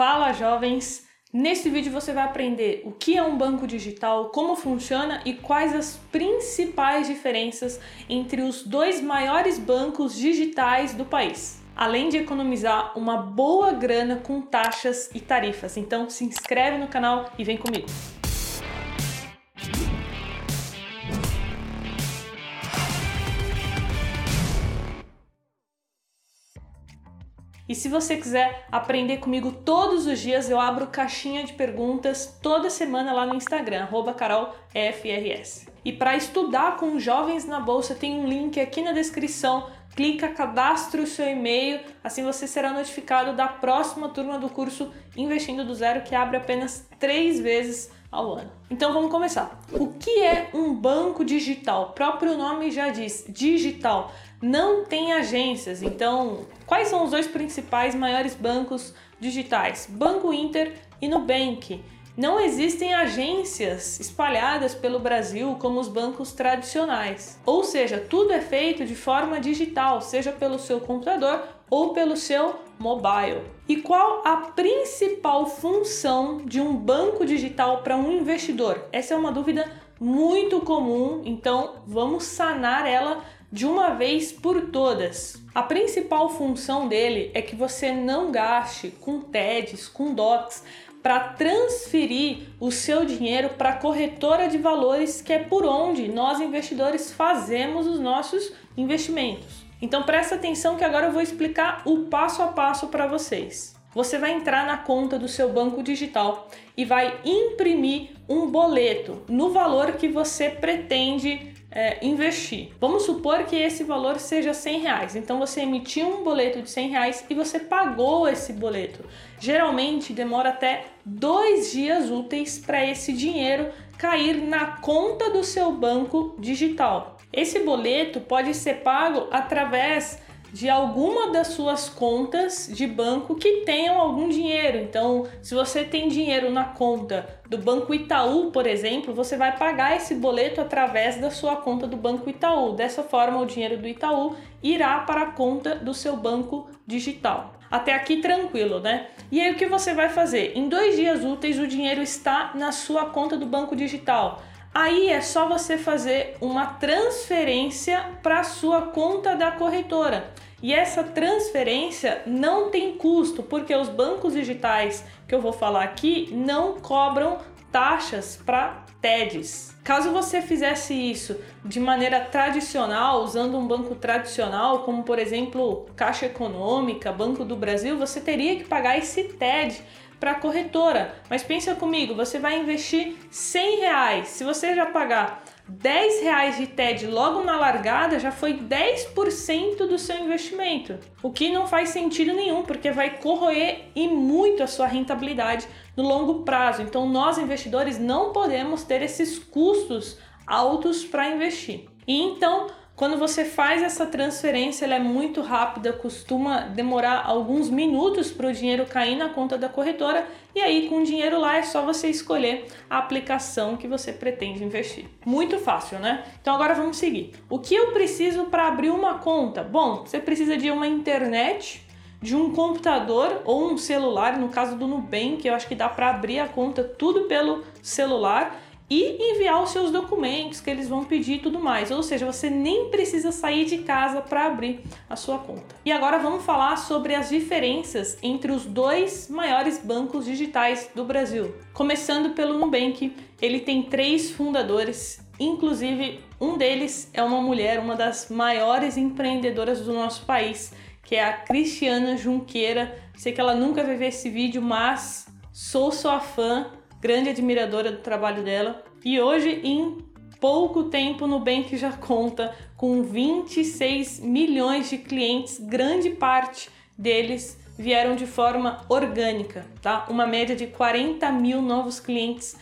Fala jovens! Nesse vídeo você vai aprender o que é um banco digital, como funciona e quais as principais diferenças entre os dois maiores bancos digitais do país. Além de economizar uma boa grana com taxas e tarifas. Então se inscreve no canal e vem comigo! E se você quiser aprender comigo todos os dias, eu abro caixinha de perguntas toda semana lá no Instagram, carolfrs. E para estudar com jovens na bolsa, tem um link aqui na descrição. Clica, cadastre o seu e-mail, assim você será notificado da próxima turma do curso Investindo do Zero, que abre apenas três vezes ao ano. Então vamos começar. O que é um banco digital? O próprio nome já diz, digital. Não tem agências. Então, quais são os dois principais maiores bancos digitais? Banco Inter e Nubank. Não existem agências espalhadas pelo Brasil como os bancos tradicionais. Ou seja, tudo é feito de forma digital, seja pelo seu computador ou pelo seu mobile. E qual a principal função de um banco digital para um investidor? Essa é uma dúvida muito comum, então vamos sanar ela de uma vez por todas. A principal função dele é que você não gaste com TEDs, com DOCs, para transferir o seu dinheiro para a corretora de valores, que é por onde nós investidores fazemos os nossos investimentos. Então presta atenção que agora eu vou explicar o passo a passo para vocês. Você vai entrar na conta do seu banco digital e vai imprimir um boleto no valor que você pretende é, investir. Vamos supor que esse valor seja 100 reais. Então você emitiu um boleto de 100 reais e você pagou esse boleto. Geralmente demora até dois dias úteis para esse dinheiro cair na conta do seu banco digital. Esse boleto pode ser pago através de alguma das suas contas de banco que tenham algum dinheiro. Então, se você tem dinheiro na conta do Banco Itaú, por exemplo, você vai pagar esse boleto através da sua conta do Banco Itaú. Dessa forma, o dinheiro do Itaú irá para a conta do seu banco digital. Até aqui tranquilo, né? E aí o que você vai fazer? Em dois dias úteis o dinheiro está na sua conta do banco digital. Aí é só você fazer uma transferência para sua conta da corretora. E essa transferência não tem custo, porque os bancos digitais que eu vou falar aqui não cobram taxas para TEDs. Caso você fizesse isso de maneira tradicional, usando um banco tradicional, como por exemplo Caixa Econômica, Banco do Brasil, você teria que pagar esse TED para a corretora. Mas pensa comigo, você vai investir 100 reais. Se você já pagar 10 reais de TED logo na largada, já foi 10% do seu investimento. O que não faz sentido nenhum, porque vai corroer e muito a sua rentabilidade no longo prazo. Então, nós investidores não podemos ter esses custos altos para investir. E então, quando você faz essa transferência, ela é muito rápida, costuma demorar alguns minutos para o dinheiro cair na conta da corretora e aí com o dinheiro lá é só você escolher a aplicação que você pretende investir. Muito fácil, né? Então agora vamos seguir. O que eu preciso para abrir uma conta? Bom, você precisa de uma internet, de um computador ou um celular, no caso do Nubank, eu acho que dá para abrir a conta tudo pelo celular e enviar os seus documentos que eles vão pedir e tudo mais. Ou seja, você nem precisa sair de casa para abrir a sua conta. E agora vamos falar sobre as diferenças entre os dois maiores bancos digitais do Brasil. Começando pelo Nubank, ele tem três fundadores, inclusive um deles é uma mulher, uma das maiores empreendedoras do nosso país, que é a Cristiana Junqueira. Sei que ela nunca vai ver esse vídeo, mas sou sua fã grande admiradora do trabalho dela. E hoje, em pouco tempo, Nubank já conta com 26 milhões de clientes, grande parte deles vieram de forma orgânica, tá? Uma média de 40 mil novos clientes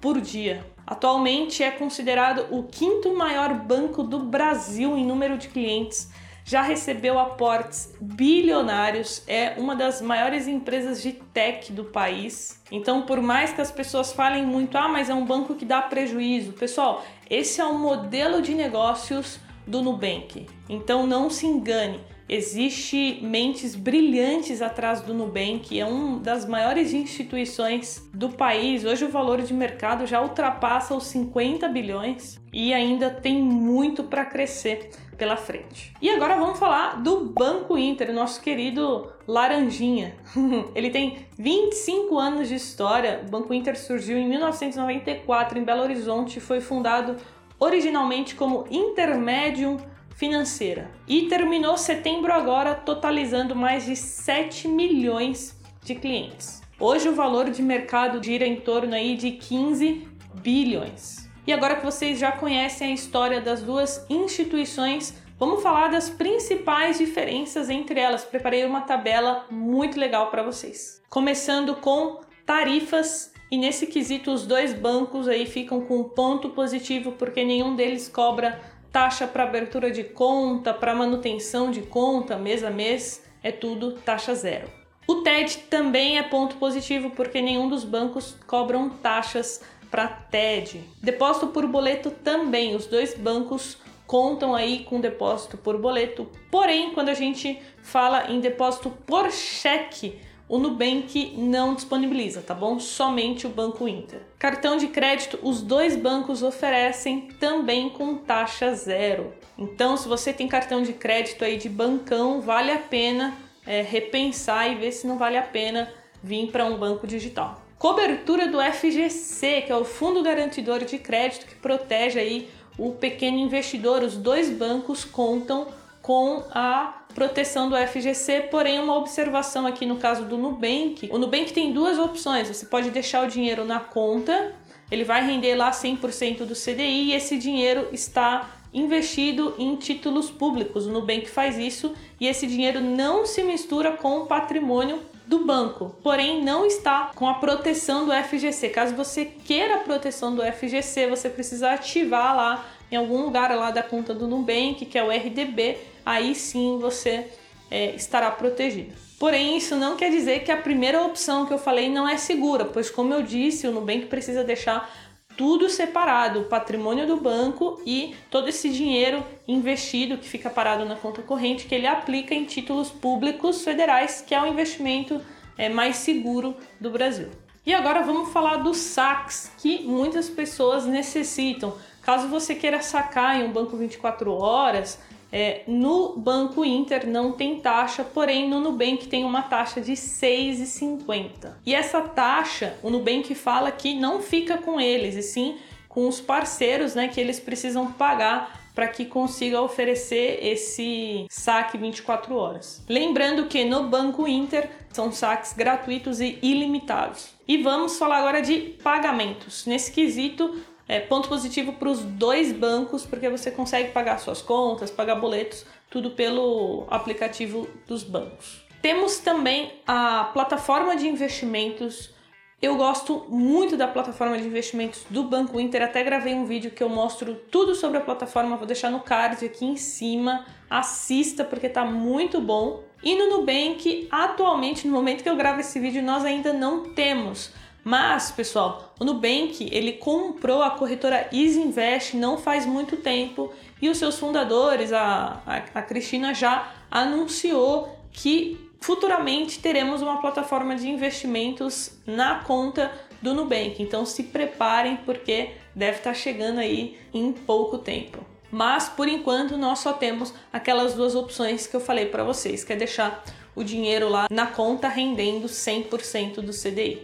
por dia. Atualmente é considerado o quinto maior banco do Brasil em número de clientes já recebeu aportes bilionários, é uma das maiores empresas de tech do país. Então, por mais que as pessoas falem muito, ah, mas é um banco que dá prejuízo, pessoal, esse é o modelo de negócios do Nubank. Então, não se engane. Existe mentes brilhantes atrás do Nubank, é uma das maiores instituições do país. Hoje o valor de mercado já ultrapassa os 50 bilhões e ainda tem muito para crescer pela frente. E agora vamos falar do Banco Inter, nosso querido Laranjinha. Ele tem 25 anos de história. O Banco Inter surgiu em 1994 em Belo Horizonte e foi fundado originalmente como Intermédium financeira. E terminou setembro agora totalizando mais de 7 milhões de clientes. Hoje o valor de mercado gira em torno aí de 15 bilhões. E agora que vocês já conhecem a história das duas instituições, vamos falar das principais diferenças entre elas. Preparei uma tabela muito legal para vocês. Começando com tarifas e nesse quesito os dois bancos aí ficam com um ponto positivo porque nenhum deles cobra taxa para abertura de conta, para manutenção de conta mês a mês, é tudo taxa zero. O TED também é ponto positivo porque nenhum dos bancos cobram taxas para TED. Depósito por boleto também, os dois bancos contam aí com depósito por boleto. Porém, quando a gente fala em depósito por cheque, o Nubank não disponibiliza, tá bom? Somente o Banco Inter. Cartão de crédito, os dois bancos oferecem também com taxa zero. Então, se você tem cartão de crédito aí de bancão, vale a pena é, repensar e ver se não vale a pena vir para um banco digital. Cobertura do FGC, que é o Fundo Garantidor de Crédito, que protege aí o pequeno investidor. Os dois bancos contam com a proteção do FGC, porém uma observação aqui no caso do Nubank. O Nubank tem duas opções, você pode deixar o dinheiro na conta, ele vai render lá 100% do CDI e esse dinheiro está investido em títulos públicos. O Nubank faz isso e esse dinheiro não se mistura com o patrimônio do banco, porém não está com a proteção do FGC. Caso você queira a proteção do FGC, você precisa ativar lá em algum lugar lá da conta do Nubank, que é o RDB, aí sim você é, estará protegido. Porém, isso não quer dizer que a primeira opção que eu falei não é segura, pois, como eu disse, o Nubank precisa deixar tudo separado, o patrimônio do banco e todo esse dinheiro investido que fica parado na conta corrente, que ele aplica em títulos públicos federais, que é o investimento é, mais seguro do Brasil. E agora vamos falar dos saques que muitas pessoas necessitam. Caso você queira sacar em um banco 24 horas, é, no Banco Inter não tem taxa, porém no Nubank tem uma taxa de 6,50. E essa taxa, o Nubank fala que não fica com eles, e sim com os parceiros, né, que eles precisam pagar para que consiga oferecer esse saque 24 horas. Lembrando que no Banco Inter são saques gratuitos e ilimitados. E vamos falar agora de pagamentos. Nesse quesito, é, ponto positivo para os dois bancos, porque você consegue pagar suas contas, pagar boletos, tudo pelo aplicativo dos bancos. Temos também a plataforma de investimentos. Eu gosto muito da plataforma de investimentos do Banco Inter. Até gravei um vídeo que eu mostro tudo sobre a plataforma. Vou deixar no card aqui em cima. Assista porque tá muito bom. E no Nubank, atualmente, no momento que eu gravo esse vídeo, nós ainda não temos mas, pessoal, o Nubank ele comprou a corretora Easy Invest não faz muito tempo e os seus fundadores, a, a, a Cristina, já anunciou que futuramente teremos uma plataforma de investimentos na conta do Nubank. Então se preparem porque deve estar chegando aí em pouco tempo. Mas por enquanto nós só temos aquelas duas opções que eu falei para vocês, que é deixar o dinheiro lá na conta rendendo 100% do CDI.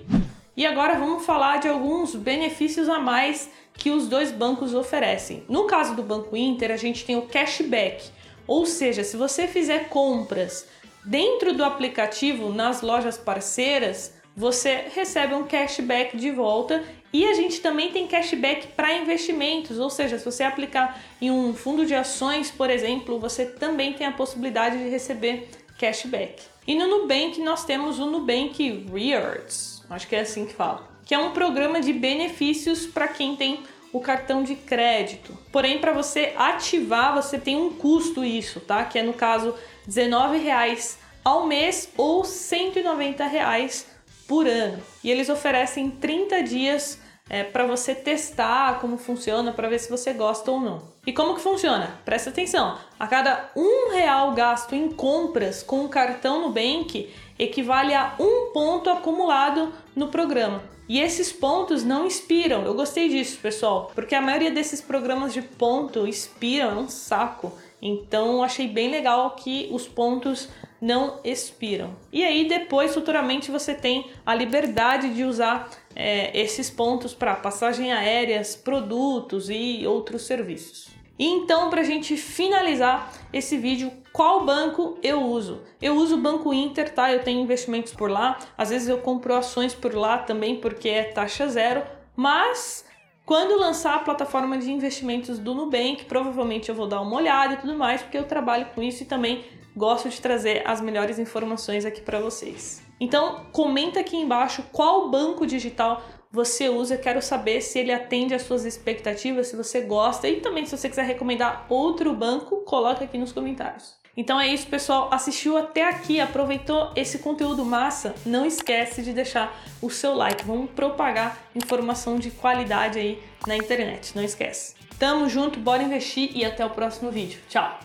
E agora vamos falar de alguns benefícios a mais que os dois bancos oferecem. No caso do Banco Inter, a gente tem o cashback, ou seja, se você fizer compras dentro do aplicativo nas lojas parceiras, você recebe um cashback de volta e a gente também tem cashback para investimentos, ou seja, se você aplicar em um fundo de ações, por exemplo, você também tem a possibilidade de receber cashback. E no Nubank nós temos o Nubank Rewards acho que é assim que fala, que é um programa de benefícios para quem tem o cartão de crédito. Porém, para você ativar, você tem um custo isso, tá? Que é no caso R$19,00 ao mês ou R$190,00 por ano. E eles oferecem 30 dias é, para você testar como funciona, para ver se você gosta ou não. E como que funciona? Presta atenção. A cada um real gasto em compras com o cartão Nubank equivale a um ponto acumulado no programa. E esses pontos não expiram. Eu gostei disso, pessoal, porque a maioria desses programas de ponto expiram, é um saco. Então achei bem legal que os pontos não expiram. E aí depois, futuramente, você tem a liberdade de usar é, esses pontos para passagem aéreas, produtos e outros serviços. E então, para a gente finalizar esse vídeo, qual banco eu uso? Eu uso o Banco Inter, tá? Eu tenho investimentos por lá. Às vezes eu compro ações por lá também, porque é taxa zero. Mas quando lançar a plataforma de investimentos do Nubank, provavelmente eu vou dar uma olhada e tudo mais, porque eu trabalho com isso e também gosto de trazer as melhores informações aqui para vocês. Então, comenta aqui embaixo qual banco digital você usa. Quero saber se ele atende às suas expectativas, se você gosta e também se você quiser recomendar outro banco, coloca aqui nos comentários. Então é isso, pessoal. Assistiu até aqui, aproveitou esse conteúdo massa? Não esquece de deixar o seu like. Vamos propagar informação de qualidade aí na internet. Não esquece. Tamo junto, bora investir e até o próximo vídeo. Tchau.